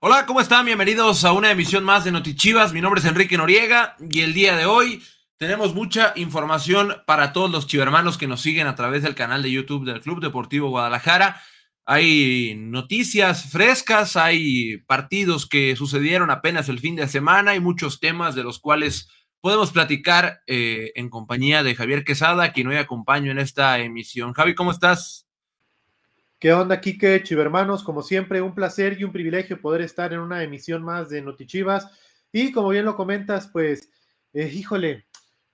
Hola, ¿cómo están? Bienvenidos a una emisión más de Notichivas. Mi nombre es Enrique Noriega y el día de hoy tenemos mucha información para todos los chivermanos que nos siguen a través del canal de YouTube del Club Deportivo Guadalajara. Hay noticias frescas, hay partidos que sucedieron apenas el fin de semana, hay muchos temas de los cuales podemos platicar eh, en compañía de Javier Quesada, quien hoy acompaño en esta emisión. Javi, ¿cómo estás? ¿Qué onda, Kike, Chivermanos? Como siempre, un placer y un privilegio poder estar en una emisión más de Notichivas. Y como bien lo comentas, pues, eh, híjole,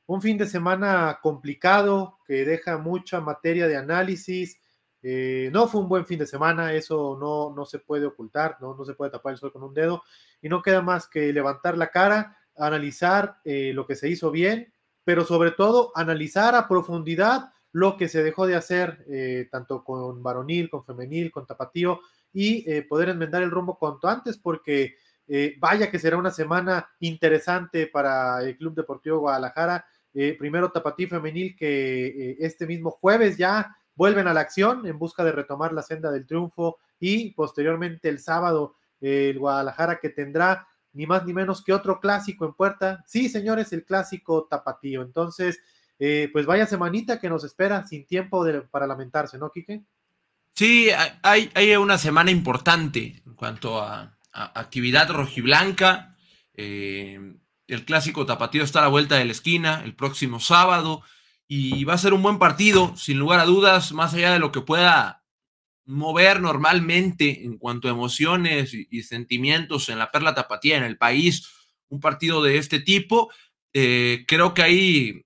un fin de semana complicado que deja mucha materia de análisis. Eh, no fue un buen fin de semana, eso no, no se puede ocultar, ¿no? no se puede tapar el sol con un dedo. Y no queda más que levantar la cara, analizar eh, lo que se hizo bien, pero sobre todo analizar a profundidad lo que se dejó de hacer eh, tanto con varonil, con femenil, con tapatío y eh, poder enmendar el rumbo cuanto antes porque eh, vaya que será una semana interesante para el Club Deportivo Guadalajara. primero tapatío femenil que este mismo jueves ya vuelven a la acción en busca de retomar la senda del triunfo y posteriormente el sábado el Guadalajara que tendrá ni más ni menos que otro clásico en puerta. Sí, señores, el clásico tapatío. Entonces, eh, pues vaya semanita que nos espera sin tiempo para lamentarse, ¿no, Quique? Sí, hay, hay, una semana importante en cuanto a, actividad rojiblanca. Eh, el clásico tapatío está a la vuelta de la esquina el próximo sábado y va a ser un buen partido, sin lugar a dudas, más allá de lo que pueda mover normalmente en cuanto a emociones y, sentimientos en la Perla Tapatía, en el país, un partido de este tipo. Eh, creo que hay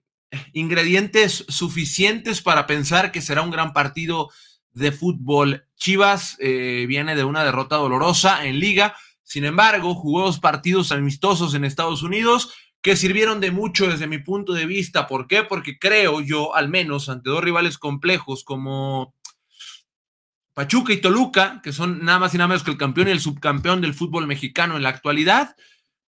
ingredientes suficientes para pensar que será un gran partido de fútbol. Chivas eh, viene de una derrota dolorosa en liga, sin embargo, jugó dos partidos amistosos en Estados Unidos que sirvieron de mucho desde mi punto de vista. ¿Por qué? Porque creo yo, al menos ante dos rivales complejos como Pachuca y Toluca, que son nada más y nada menos que el campeón y el subcampeón del fútbol mexicano en la actualidad,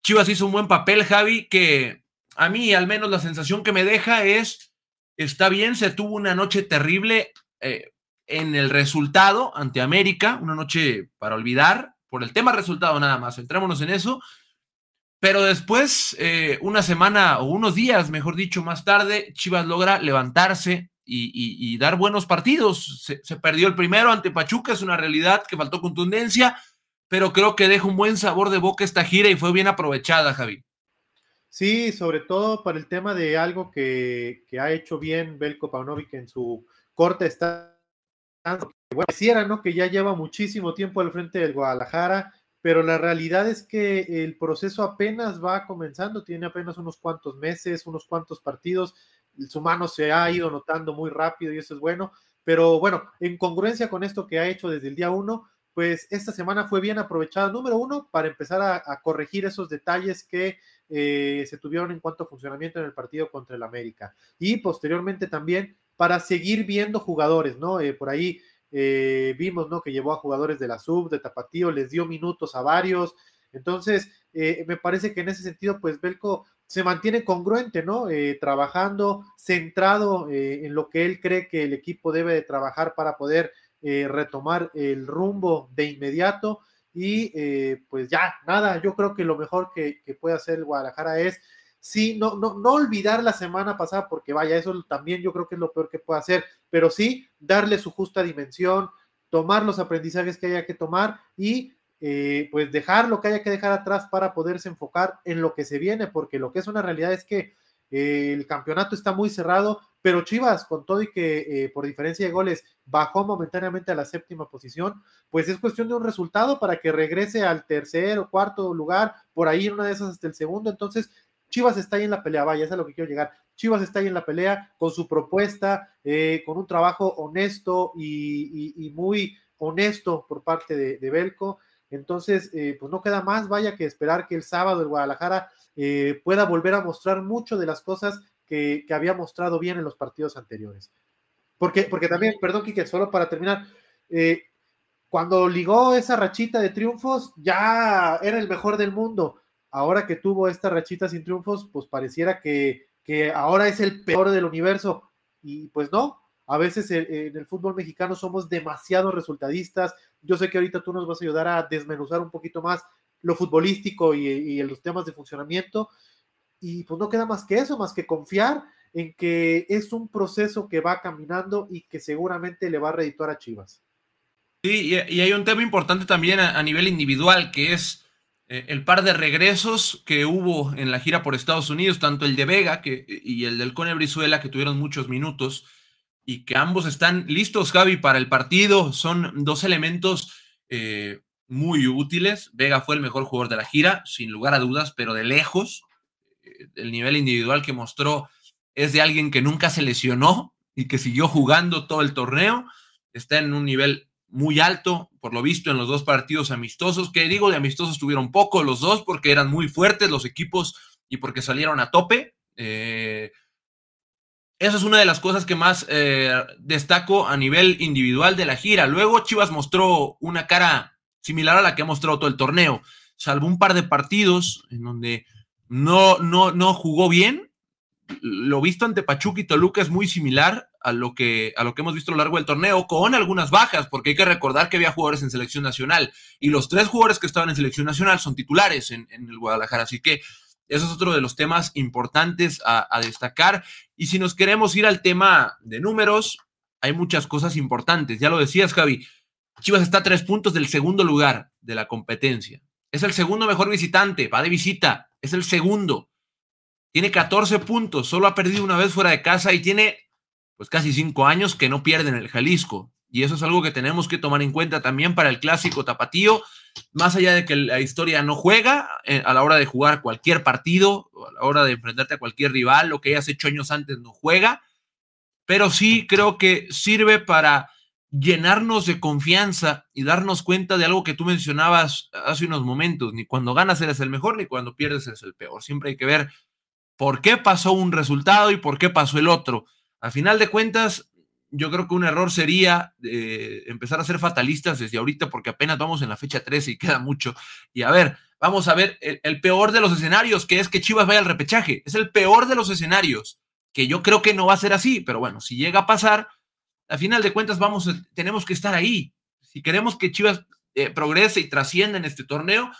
Chivas hizo un buen papel, Javi, que a mí al menos la sensación que me deja es, está bien, se tuvo una noche terrible eh, en el resultado ante América, una noche para olvidar, por el tema resultado nada más, entrémonos en eso, pero después, eh, una semana o unos días, mejor dicho, más tarde, Chivas logra levantarse y, dar buenos partidos. Se, se, perdió el primero ante Pachuca, es una realidad que faltó contundencia, pero creo que deja un buen sabor de boca esta gira y fue bien aprovechada, Javi. Sí, sobre todo para el tema de algo que, ha hecho bien Belko Paunovic en su corta estancia. Bueno, quisiera, ¿no? Que ya lleva muchísimo tiempo al frente del Guadalajara, pero la realidad es que el proceso apenas va comenzando, tiene apenas unos cuantos meses, unos cuantos partidos, su mano se ha ido notando muy rápido y eso es bueno, pero bueno, en congruencia con esto que ha hecho desde el día uno, pues esta semana fue bien aprovechada, número uno, para empezar a corregir esos detalles que eh, se tuvieron en cuanto a funcionamiento en el partido contra el América. Y posteriormente también para seguir viendo jugadores, ¿no? Eh, por ahí eh, vimos, ¿no? Que llevó a jugadores de la sub, de Tapatío, les dio minutos a varios. Entonces, me parece que en ese sentido, pues Belco se mantiene congruente, ¿no? trabajando, centrado en lo que él cree que el equipo debe de trabajar para poder retomar el rumbo de inmediato y eh, pues ya, nada, yo creo que lo mejor que, puede hacer el Guadalajara es, sí, no, no, no olvidar la semana pasada, porque vaya, eso también yo creo que es lo peor que puede hacer, pero sí darle su justa dimensión, tomar los aprendizajes que haya que tomar y eh, pues dejar lo que haya que dejar atrás para poderse enfocar en lo que se viene, porque lo que es una realidad es que el campeonato está muy cerrado, pero Chivas, con todo y que eh, por diferencia de goles bajó momentáneamente a la séptima posición, pues es cuestión de un resultado para que regrese al tercer o cuarto lugar, por ahí una de esas hasta el segundo. Entonces, Chivas está ahí en la pelea, vaya, es a lo que quiero llegar. Chivas está ahí en la pelea con su propuesta, eh, con un trabajo honesto y, muy honesto por parte de, Belco. Entonces, pues no queda más, vaya que esperar que el sábado el Guadalajara eh, pueda volver a mostrar mucho de las cosas que, había mostrado bien en los partidos anteriores. Porque, porque también, perdón, Kike, solo para terminar, eh, cuando ligó esa rachita de triunfos, ya era el mejor del mundo. Ahora que tuvo esta rachita sin triunfos, pues pareciera que, que ahora es el peor del universo. Y pues no, A veces en el fútbol mexicano somos demasiado resultadistas. Yo sé que ahorita tú nos vas a ayudar a desmenuzar un poquito más lo futbolístico y, los temas de funcionamiento. Y pues no queda más que eso, más que confiar en que es un proceso que va caminando y que seguramente le va a redituar a Chivas. Sí, y, hay un tema importante también a, nivel individual, que es eh, el par de regresos que hubo en la gira por Estados Unidos, tanto el de Vega que, y el del Cone Brizuela, que tuvieron muchos minutos, y que ambos están listos, Javi, para el partido. Son dos elementos eh, muy útiles. Vega fue el mejor jugador de la gira, sin lugar a dudas, pero de lejos. Eh, el nivel individual que mostró es de alguien que nunca se lesionó y que siguió jugando todo el torneo. Está en un nivel muy alto, por lo visto, en los dos partidos amistosos, que digo de amistosos tuvieron poco los dos porque eran muy fuertes los equipos y porque salieron a tope. Eh, esa es una de las cosas que más eh, destaco a nivel individual de la gira. Luego Chivas mostró una cara similar a la que ha mostrado todo el torneo, salvo un par de partidos en donde no, no, no jugó bien. Lo visto ante Pachuca y Toluca es muy similar a lo, que, a lo que hemos visto a lo largo del torneo, con algunas bajas, porque hay que recordar que había jugadores en selección nacional y los tres jugadores que estaban en selección nacional son titulares en, en el Guadalajara. Así que eso es otro de los temas importantes a, destacar. Y si nos queremos ir al tema de números, hay muchas cosas importantes. Ya lo decías, Javi. Chivas está a tres puntos del segundo lugar de la competencia. Es el segundo mejor visitante, va de visita, es el segundo. Tiene 14 puntos, solo ha perdido una vez fuera de casa y tiene pues casi cinco años que no pierde en el Jalisco. Y eso es algo que tenemos que tomar en cuenta también para el clásico tapatío, más allá de que la historia no juega eh, a la hora de jugar cualquier partido, a la hora de enfrentarte a cualquier rival, lo que hayas hecho años antes no juega, pero sí creo que sirve para llenarnos de confianza y darnos cuenta de algo que tú mencionabas hace unos momentos, ni cuando ganas eres el mejor, ni cuando pierdes eres el peor, siempre hay que ver por qué pasó un resultado y por qué pasó el otro. A final de cuentas, yo creo que un error sería eh, empezar a ser fatalistas desde ahorita porque apenas vamos en la fecha 13 y queda mucho. Y a ver, vamos a ver el, peor de los escenarios, que es que Chivas vaya al repechaje. Es el peor de los escenarios, que yo creo que no va a ser así, pero bueno, si llega a pasar, a final de cuentas vamos, tenemos que estar ahí. Si queremos que Chivas eh, progrese y trascienda en este torneo,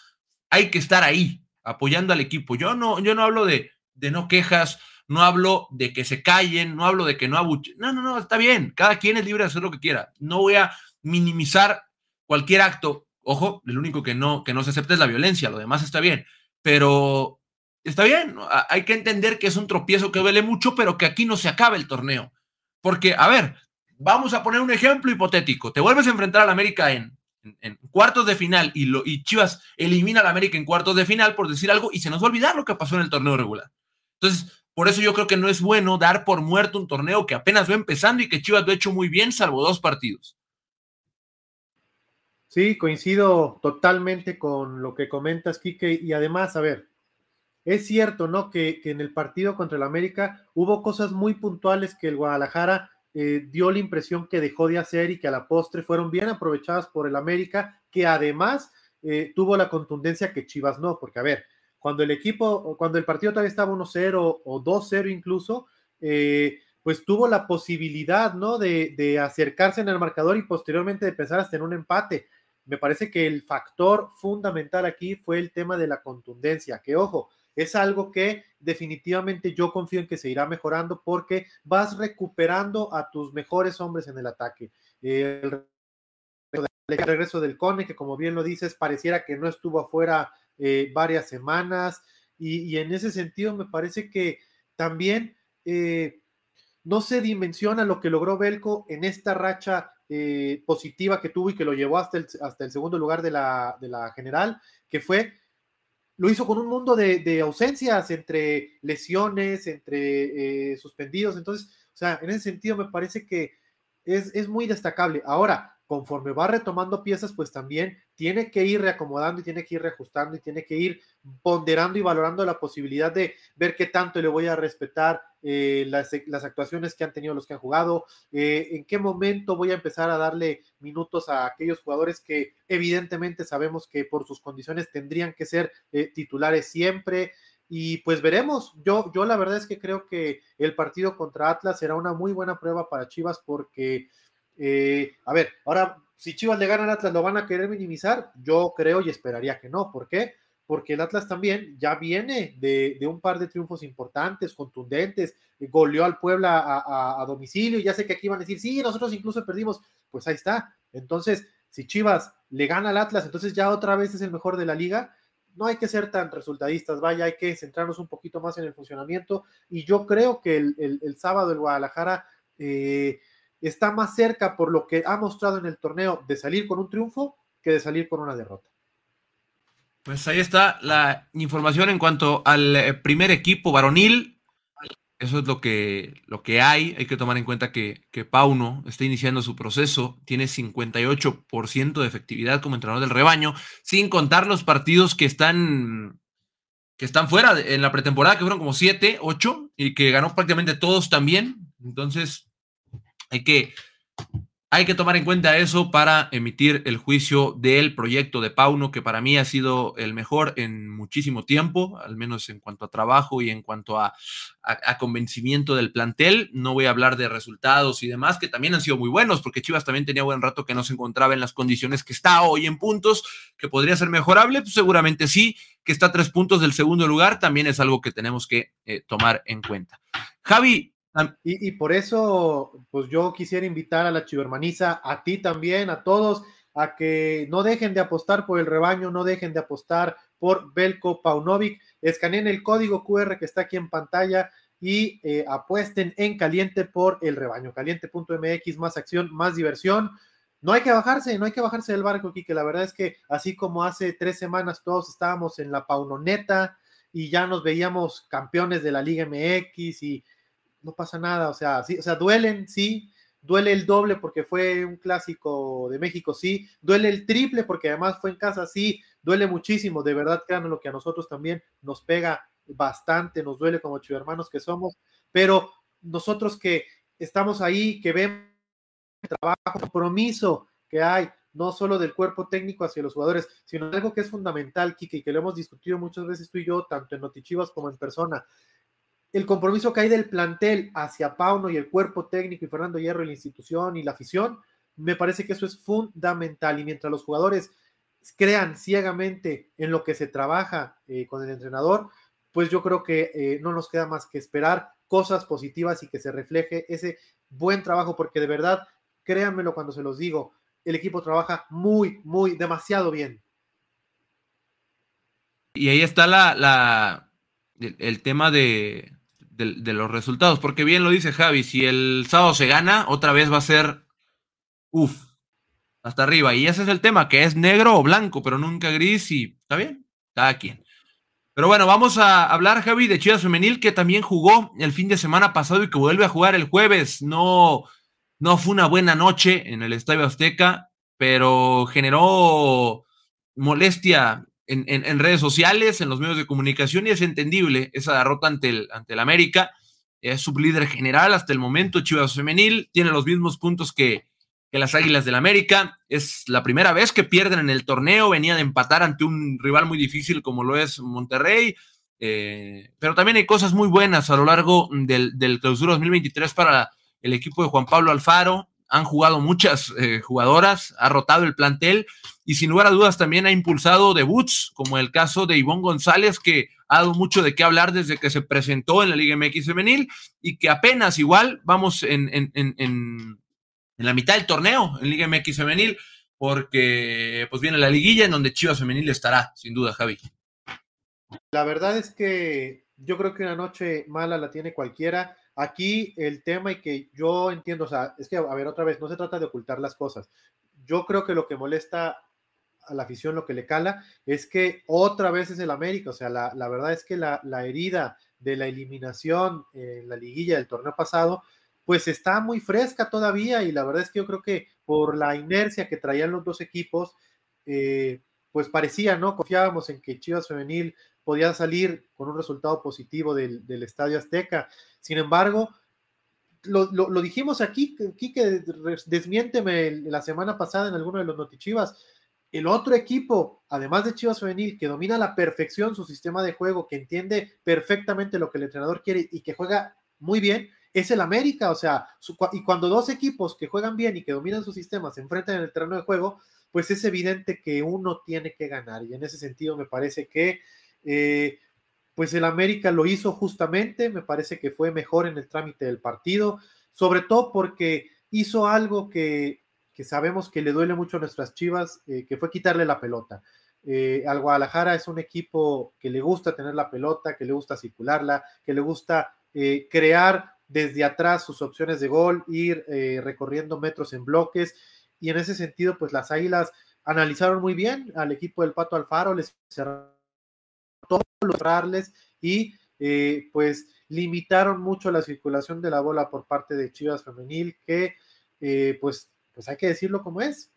hay que estar ahí, apoyando al equipo. Yo no, yo no hablo de, de no quejas, no hablo de que se callen, no hablo de que no abuchen. No, no, no, está bien, cada quien es libre de hacer lo que quiera. No voy a minimizar cualquier acto. Ojo, el único que no, que no se acepta es la violencia, lo demás está bien, pero está bien, hay que entender que es un tropiezo que duele mucho, pero que aquí no se acaba el torneo. Porque, a ver, vamos a poner un ejemplo hipotético. Te vuelves a enfrentar al América en, cuartos de final y, lo, y Chivas elimina al América en cuartos de final, por decir algo, y se nos va a olvidar lo que pasó en el torneo regular. Entonces, por eso yo creo que no es bueno dar por muerto un torneo que apenas va empezando y que Chivas lo ha hecho muy bien, salvo dos partidos. Sí, coincido totalmente con lo que comentas, Quique. Y además, a ver, es cierto, ¿no? Que, en el partido contra el América hubo cosas muy puntuales que el Guadalajara eh, dio la impresión que dejó de hacer y que a la postre fueron bien aprovechadas por el América, que además eh, tuvo la contundencia que Chivas no, porque a ver, cuando el equipo, cuando el partido todavía estaba 1-0 o 2-0 incluso, eh, pues tuvo la posibilidad, ¿no? De, acercarse en el marcador y posteriormente de pensar hasta en un empate. Me parece que el factor fundamental aquí fue el tema de la contundencia, que ojo, es algo que definitivamente yo confío en que se irá mejorando porque vas recuperando a tus mejores hombres en el ataque. el regreso del Cone, que como bien lo dices, pareciera que no estuvo afuera eh, varias semanas y, en ese sentido me parece que también eh, no se dimensiona lo que logró Belco en esta racha eh, positiva que tuvo y que lo llevó hasta el, hasta el segundo lugar de la, de la, general, que fue, lo hizo con un mundo de, ausencias entre lesiones, entre suspendidos, entonces, o sea, en ese sentido me parece que es, es muy destacable. Ahora, conforme va retomando piezas, pues también tiene que ir reacomodando y tiene que ir reajustando y tiene que ir ponderando y valorando la posibilidad de ver qué tanto le voy a respetar eh, las, actuaciones que han tenido los que han jugado, eh, en qué momento voy a empezar a darle minutos a aquellos jugadores que evidentemente sabemos que por sus condiciones tendrían que ser eh, titulares siempre. y pues veremos. Yo, yo la verdad es que creo que el partido contra Atlas será una muy buena prueba para Chivas porque, eh, a ver, ahora si Chivas le ganan a Atlas, ¿lo van a querer minimizar? Yo creo y esperaría que no. ¿Por qué? Porque el Atlas también ya viene de, un par de triunfos importantes, contundentes, goleó al Puebla a, domicilio, ya sé que aquí van a decir, sí, nosotros incluso perdimos, pues ahí está. Entonces, si Chivas le gana al Atlas, entonces ya otra vez es el mejor de la liga, no hay que ser tan resultadistas, vaya, hay que centrarnos un poquito más en el funcionamiento y yo creo que el, sábado el Guadalajara eh, está más cerca por lo que ha mostrado en el torneo de salir con un triunfo que de salir con una derrota. Pues ahí está la información en cuanto al eh, primer equipo varonil. Eso es lo que, lo que hay. Hay que tomar en cuenta que, que Pauno está iniciando su proceso. Tiene 58% de efectividad como entrenador del rebaño, sin contar los partidos que están, que están fuera en la pretemporada, que fueron como 7, 8, y que ganó prácticamente todos también. Entonces, hay que hay que tomar en cuenta eso para emitir el juicio del proyecto de Pauno, que para mí ha sido el mejor en muchísimo tiempo, al menos en cuanto a trabajo y en cuanto a, convencimiento del plantel. No voy a hablar de resultados y demás, que también han sido muy buenos, porque Chivas también tenía buen rato que no se encontraba en las condiciones que está hoy en puntos, que podría ser mejorable, pues seguramente sí, que está a tres puntos del segundo lugar, también es algo que tenemos que eh, tomar en cuenta. Javi, y, por eso, pues yo quisiera invitar a la chivermaniza, a ti también, a todos, a que no dejen de apostar por el rebaño, no dejen de apostar por Belko Paunovic. Escaneen el código QR que está aquí en pantalla y eh, apuesten en caliente por el rebaño. Caliente.mx, más acción, más diversión. No hay que bajarse, no hay que bajarse del barco que la verdad es que así como hace tres semanas todos estábamos en la paunoneta y ya nos veíamos campeones de la Liga MX y no pasa nada, o sea, sí, o sea, duelen, sí, duele el doble porque fue un clásico de México, sí, duele el triple porque además fue en casa, sí, duele muchísimo, de verdad, créanme lo que a nosotros también nos pega bastante, nos duele como hermanos que somos, pero nosotros que estamos ahí, que vemos el trabajo, compromiso que hay, no solo del cuerpo técnico hacia los jugadores, sino algo que es fundamental, Kike, y que lo hemos discutido muchas veces tú y yo, tanto en Notichivas como en persona, el compromiso que hay del plantel hacia Pauno y el cuerpo técnico y Fernando Hierro y la institución y la afición, me parece que eso es fundamental. Y mientras los jugadores crean ciegamente en lo que se trabaja eh, con el entrenador, pues yo creo que eh, no nos queda más que esperar cosas positivas y que se refleje ese buen trabajo, porque de verdad, créanmelo cuando se los digo, el equipo trabaja muy, muy, demasiado bien. Y ahí está la, la el tema de, de, los resultados, porque bien lo dice Javi, si el sábado se gana, otra vez va a ser, uff, hasta arriba. Y ese es el tema, que es negro o blanco, pero nunca gris y está bien, cada quien. Pero bueno, vamos a hablar, Javi, de Chivas Femenil, que también jugó el fin de semana pasado y que vuelve a jugar el jueves. No, no fue una buena noche en el Estadio Azteca, pero generó molestia en, redes sociales, en los medios de comunicación, y es entendible esa derrota ante el, ante el América. Es sublíder general hasta el momento, Chivas Femenil, tiene los mismos puntos que, que las Águilas del América. Es la primera vez que pierden en el torneo, venía de empatar ante un rival muy difícil como lo es Monterrey. Eh, pero también hay cosas muy buenas a lo largo del, del clausura 2023 para el equipo de Juan Pablo Alfaro han jugado muchas eh, jugadoras, ha rotado el plantel y sin lugar a dudas también ha impulsado debuts, como el caso de Ivonne González, que ha dado mucho de qué hablar desde que se presentó en la Liga MX femenil y que apenas igual vamos en, en, en, en la mitad del torneo en Liga MX femenil, porque pues viene la liguilla en donde Chivas femenil estará, sin duda, Javi. La verdad es que yo creo que una noche mala la tiene cualquiera Aquí el tema y que yo entiendo, o sea, es que, a ver, otra vez, no se trata de ocultar las cosas. Yo creo que lo que molesta a la afición, lo que le cala, es que otra vez es el América, o sea, la, verdad es que la, herida de la eliminación en la liguilla del torneo pasado, pues está muy fresca todavía y la verdad es que yo creo que por la inercia que traían los dos equipos, eh, pues parecía, ¿no? Confiábamos en que Chivas Femenil podía salir con un resultado positivo del, Estadio Azteca. Sin embargo, lo, dijimos aquí, que desmiénteme la semana pasada en alguno de los notichivas, el otro equipo, además de Chivas Femenil, que domina a la perfección su sistema de juego, que entiende perfectamente lo que el entrenador quiere y que juega muy bien, es el América. O sea, y cuando dos equipos que juegan bien y que dominan su sistema se enfrentan en el terreno de juego, pues es evidente que uno tiene que ganar. Y en ese sentido me parece que, eh, pues el América lo hizo justamente, me parece que fue mejor en el trámite del partido, sobre todo porque hizo algo que que sabemos que le duele mucho a nuestras Chivas, eh, que fue quitarle la pelota. Eh, al Guadalajara es un equipo que le gusta tener la pelota, que le gusta circularla, que le gusta crear desde atrás sus opciones de gol, ir recorriendo metros en bloques. Y en ese sentido, pues las Águilas analizaron muy bien al equipo del Pato Alfaro, les cerraron y pues limitaron mucho la circulación de la bola por parte de Chivas Femenil, que pues pues hay que decirlo como es.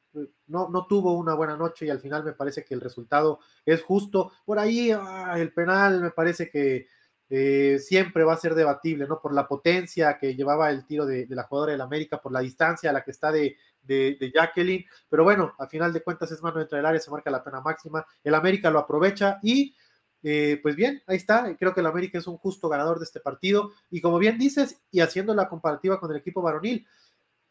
No, no tuvo una buena noche y al final me parece que el resultado es justo. Por ahí ah, el penal me parece que eh, siempre va a ser debatible, ¿no? Por la potencia que llevaba el tiro de, la jugadora del América, por la distancia a la que está de, de, Jacqueline, pero bueno, al final de cuentas es mano entre el área, se marca la pena máxima, el América lo aprovecha y eh, pues bien, ahí está, creo que el América es un justo ganador de este partido y como bien dices, y haciendo la comparativa con el equipo varonil,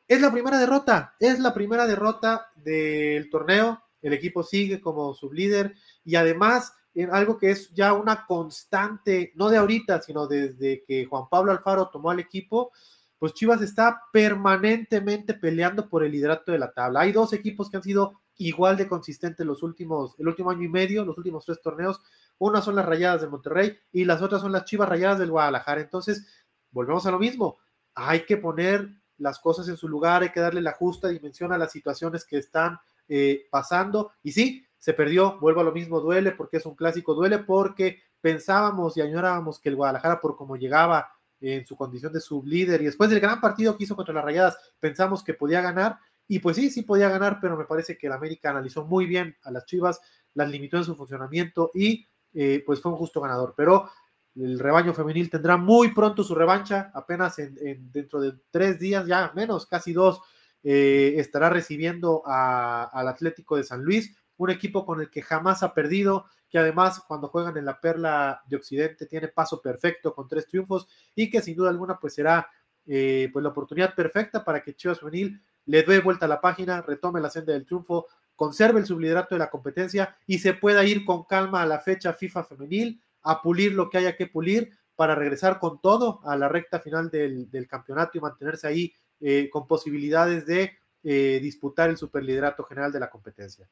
es la primera derrota, es la primera derrota del torneo. El equipo sigue como sublíder y además en algo que es ya una constante, no de ahorita, sino desde que Juan Pablo Alfaro tomó al equipo, pues Chivas está permanentemente peleando por el liderato de la tabla. Hay dos equipos que han sido igual de consistentes los últimos, el último año y medio, los últimos tres torneos. Una son las Rayadas de Monterrey y las otras son las Chivas Rayadas del Guadalajara. Entonces, volvemos a lo mismo. Hay que poner las cosas en su lugar, hay que darle la justa dimensión a las situaciones que están eh, pasando. Y sí, se perdió, vuelvo a lo mismo, duele porque es un clásico, duele porque pensábamos y añorábamos que el Guadalajara, por como llegaba en su condición de sublíder y después del gran partido que hizo contra las Rayadas, pensamos que podía ganar. Y pues sí, sí podía ganar, pero me parece que el América analizó muy bien a las Chivas, las limitó en su funcionamiento y eh, pues fue un justo ganador. Pero el rebaño femenil tendrá muy pronto su revancha, apenas en, dentro de tres días, ya menos, casi dos, eh, estará recibiendo al Atlético de San Luis, un equipo con el que jamás ha perdido, que además cuando juegan en la Perla de Occidente tiene paso perfecto con tres triunfos y que sin duda alguna pues será eh, pues la oportunidad perfecta para que Chivas Femenil le dé vuelta a la página, retome la senda del triunfo, conserve el subliderato de la competencia y se pueda ir con calma a la fecha FIFA femenil a pulir lo que haya que pulir para regresar con todo a la recta final del, campeonato y mantenerse ahí eh, con posibilidades de eh, disputar el superliderato general de la competencia.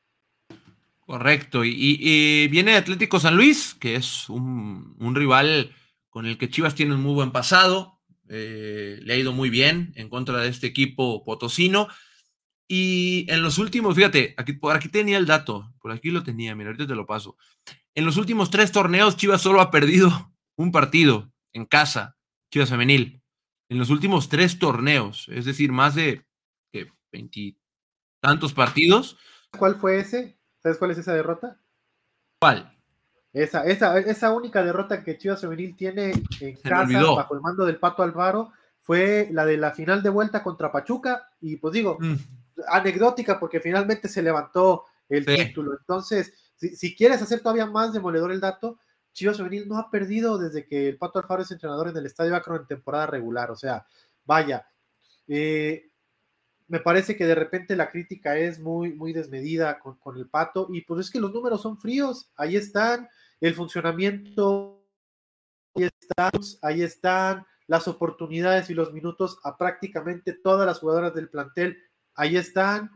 Correcto, y, viene Atlético San Luis, que es un, rival con el que Chivas tiene un muy buen pasado, eh, le ha ido muy bien en contra de este equipo potosino. Y en los últimos, fíjate, aquí, por aquí tenía el dato, por aquí lo tenía, mira, ahorita te lo paso. En los últimos tres torneos, Chivas solo ha perdido un partido en casa, Chivas Femenil. En los últimos tres torneos, es decir, más de veintitantos partidos. ¿Cuál fue ese? ¿Sabes cuál es esa derrota? ¿Cuál? Esa, esa, esa única derrota que Chivas Femenil tiene en casa bajo el mando del Pato Alvaro fue la de la final de vuelta contra Pachuca. Y pues digo, mm. Anecdótica porque finalmente se levantó el título. Entonces, si, quieres hacer todavía más demoledor el dato, Chivas Femenil no ha perdido desde que el Pato Alfaro es entrenador en el Estadio Akron en temporada regular. O sea, vaya, eh, me parece que de repente la crítica es muy, muy desmedida con, el Pato y pues es que los números son fríos, ahí están, el funcionamiento, ahí están, ahí están las oportunidades y los minutos a prácticamente todas las jugadoras del plantel, ahí están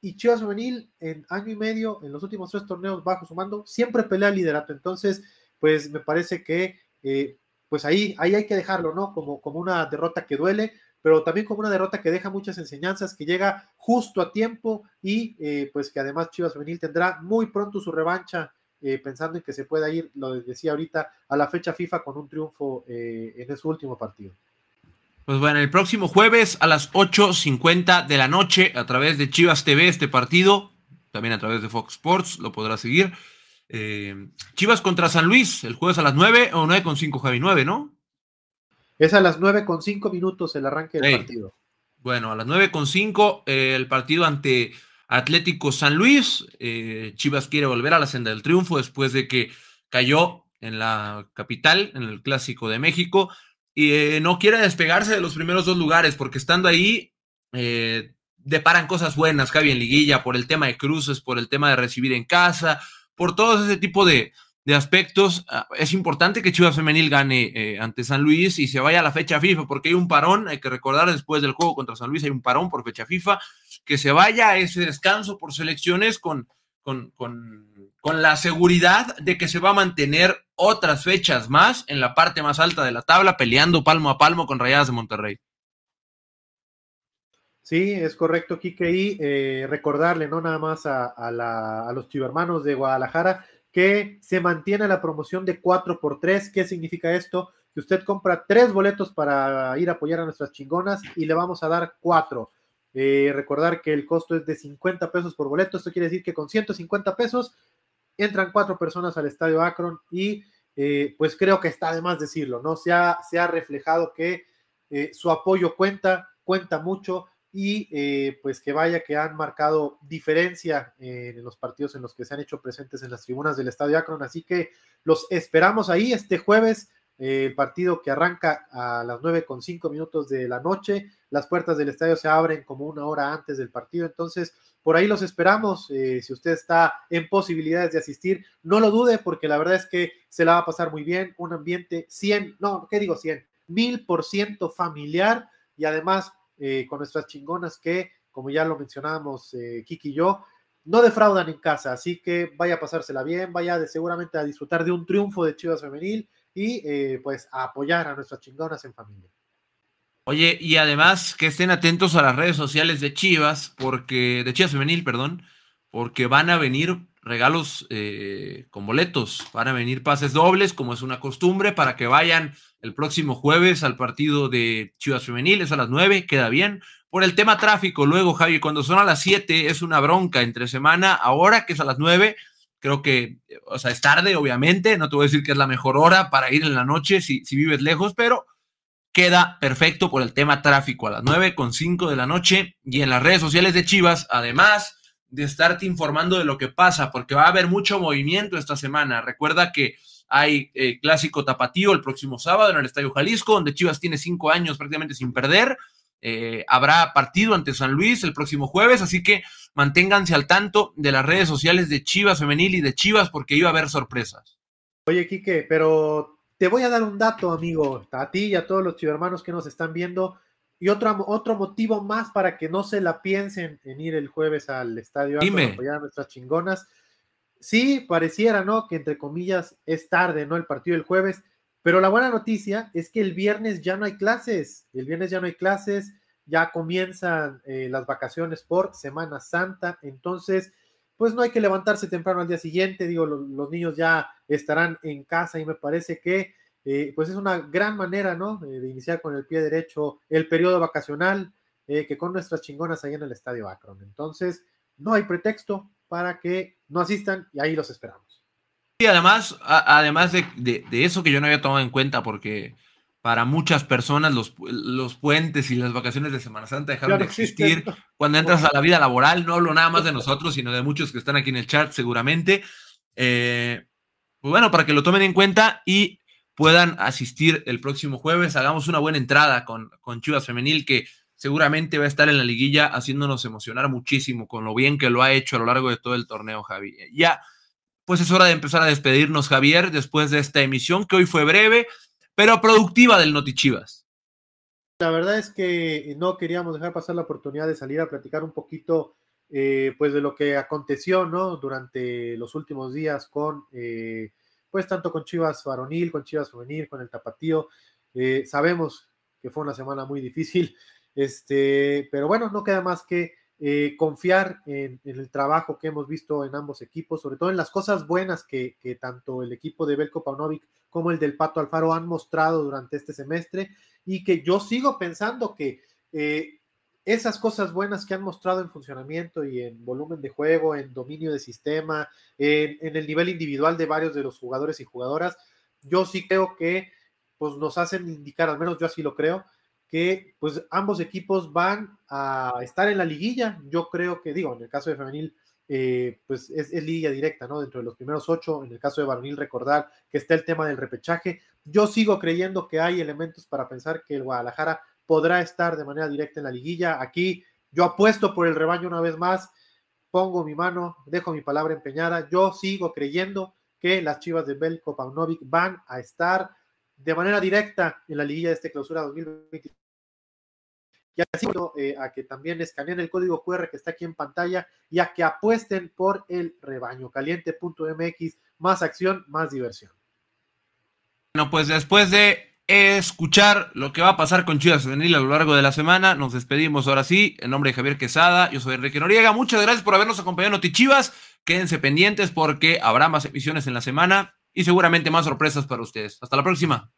y Chivas Femenil en año y medio, en los últimos tres torneos bajo su mando, siempre pelea el liderato. Entonces, pues me parece que eh, pues ahí, ahí hay que dejarlo, ¿no? Como, como una derrota que duele, pero también como una derrota que deja muchas enseñanzas, que llega justo a tiempo y eh, pues que además Chivas Femenil tendrá muy pronto su revancha, eh, pensando en que se pueda ir, lo decía ahorita, a la fecha FIFA con un triunfo en su último partido. Pues bueno, el próximo jueves a las 8.50 de la noche a través de Chivas TV este partido, también a través de Fox Sports, lo podrá seguir. Eh, Chivas contra San Luis, el jueves a las 9 o 9.5, Javi, 9, ¿no? Es a las 9.5 minutos el arranque del partido. Bueno, a las 9.5 eh, el partido ante Atlético San Luis. Eh, Chivas quiere volver a la senda del triunfo después de que cayó en la capital, en el Clásico de México, y eh, no quiere despegarse de los primeros dos lugares, porque estando ahí eh, deparan cosas buenas, Javi, en liguilla, por el tema de cruces, por el tema de recibir en casa, por todo ese tipo de, de aspectos. Ah, es importante que Chivas Femenil gane eh, ante San Luis y se vaya a la fecha FIFA, porque hay un parón, hay que recordar después del juego contra San Luis, hay un parón por fecha FIFA, que se vaya a ese descanso por selecciones con, con, con, con la seguridad de que se va a mantener otras fechas más en la parte más alta de la tabla, peleando palmo a palmo con Rayadas de Monterrey. Sí, es correcto, Kike, y eh, recordarle, no nada más a, los chivermanos de Guadalajara, que se mantiene la promoción de 4x3. ¿Qué significa esto? Que usted compra tres boletos para ir a apoyar a nuestras chingonas y le vamos a dar cuatro. Eh, recordar que el costo es de 50 pesos por boleto. Esto quiere decir que con 150 pesos entran cuatro personas al estadio Akron y eh, pues creo que está de más decirlo, ¿no? Se ha, se ha reflejado que eh, su apoyo cuenta, cuenta mucho y eh, pues que vaya que han marcado diferencia en los partidos en los que se han hecho presentes en las tribunas del Estadio Akron. Así que los esperamos ahí este jueves, eh, el partido que arranca a las nueve con cinco minutos de la noche. Las puertas del estadio se abren como una hora antes del partido, entonces por ahí los esperamos. Eh, si usted está en posibilidades de asistir, no lo dude porque la verdad es que se la va a pasar muy bien. Un ambiente 100, no, ¿qué digo 100? Mil por ciento familiar y además eh, con nuestras chingonas que, como ya lo mencionábamos Kiki y yo, no defraudan en casa, así que vaya a pasársela bien, vaya de, seguramente a disfrutar de un triunfo de Chivas Femenil y eh, pues a apoyar a nuestras chingonas en familia. Oye, y además que estén atentos a las redes sociales de Chivas, porque, de Chivas Femenil, perdón, porque van a venir regalos eh, con boletos, van a venir pases dobles, como es una costumbre, para que vayan el próximo jueves al partido de Chivas Femenil, es a las 9, queda bien. Por el tema tráfico, luego, Javi, cuando son a las 7 es una bronca entre semana, ahora que es a las 9, creo que, o sea, es tarde, obviamente, no te voy a decir que es la mejor hora para ir en la noche si, si vives lejos, pero queda perfecto por el tema tráfico a las 9 con 5 de la noche y en las redes sociales de Chivas, además de estarte informando de lo que pasa, porque va a haber mucho movimiento esta semana. Recuerda que hay eh, clásico tapatío el próximo sábado en el Estadio Jalisco, donde Chivas tiene cinco años prácticamente sin perder. Eh, habrá partido ante San Luis el próximo jueves, así que manténganse al tanto de las redes sociales de Chivas Femenil y de Chivas, porque iba a haber sorpresas. Oye, Quique, pero te voy a dar un dato, amigo, a ti y a todos los chivermanos que nos están viendo. Y otro, otro motivo más para que no se la piensen en ir el jueves al estadio a apoyar a nuestras chingonas. Sí, pareciera, ¿no? Que entre comillas es tarde, ¿no? El partido del jueves. Pero la buena noticia es que el viernes ya no hay clases. El viernes ya no hay clases. Ya comienzan eh, las vacaciones por Semana Santa. Entonces, pues no hay que levantarse temprano al día siguiente. Digo, los, niños ya estarán en casa y me parece que eh, pues es una gran manera, ¿no? Eh, de iniciar con el pie derecho el periodo vacacional, que con nuestras chingonas ahí en el Estadio Akron. Entonces, no hay pretexto para que no asistan y ahí los esperamos. Y además, a, además de, de, de, eso que yo no había tomado en cuenta, porque para muchas personas los, los puentes y las vacaciones de Semana Santa dejaron de existir cuando entras a la vida laboral. No hablo nada más de nosotros, sino de muchos que están aquí en el chat seguramente. pues bueno, para que lo tomen en cuenta y puedan asistir el próximo jueves. Hagamos una buena entrada con, con Chivas Femenil, que seguramente va a estar en la liguilla haciéndonos emocionar muchísimo con lo bien que lo ha hecho a lo largo de todo el torneo, Javi. Ya, pues es hora de empezar a despedirnos, Javier, después de esta emisión que hoy fue breve, pero productiva del Noti Chivas. La verdad es que no queríamos dejar pasar la oportunidad de salir a platicar un poquito, eh, pues, de lo que aconteció, ¿no? Durante los últimos días con eh, pues tanto con Chivas varonil, con Chivas femenil, con el tapatío. Eh, sabemos que fue una semana muy difícil, este, pero bueno, no queda más que eh, confiar en, el trabajo que hemos visto en ambos equipos, sobre todo en las cosas buenas que, que tanto el equipo de Belko Paunovic como el del Pato Alfaro han mostrado durante este semestre y que yo sigo pensando que eh, esas cosas buenas que han mostrado en funcionamiento y en volumen de juego, en dominio de sistema, en, en, el nivel individual de varios de los jugadores y jugadoras, yo sí creo que pues nos hacen indicar, al menos yo así lo creo, que pues ambos equipos van a estar en la liguilla. Yo creo que, digo, en el caso de femenil, eh, pues es, liguilla directa, ¿no? Dentro de los primeros ocho, en el caso de varonil, recordar que está el tema del repechaje. Yo sigo creyendo que hay elementos para pensar que el Guadalajara podrá estar de manera directa en la liguilla. Aquí yo apuesto por el rebaño una vez más, pongo mi mano, dejo mi palabra empeñada. Yo sigo creyendo que las Chivas de Belko Paunovic van a estar de manera directa en la liguilla de este clausura 2023 y así eh, a que también escaneen el código QR que está aquí en pantalla y a que apuesten por el rebaño caliente.mx, más acción, más diversión. Bueno, pues después de escuchar lo que va a pasar con Chivas Femenil a lo largo de la semana, nos despedimos ahora sí, en nombre de Javier Quesada, yo soy Enrique Noriega, muchas gracias por habernos acompañado en Notichivas, quédense pendientes porque habrá más emisiones en la semana y seguramente más sorpresas para ustedes. Hasta la próxima.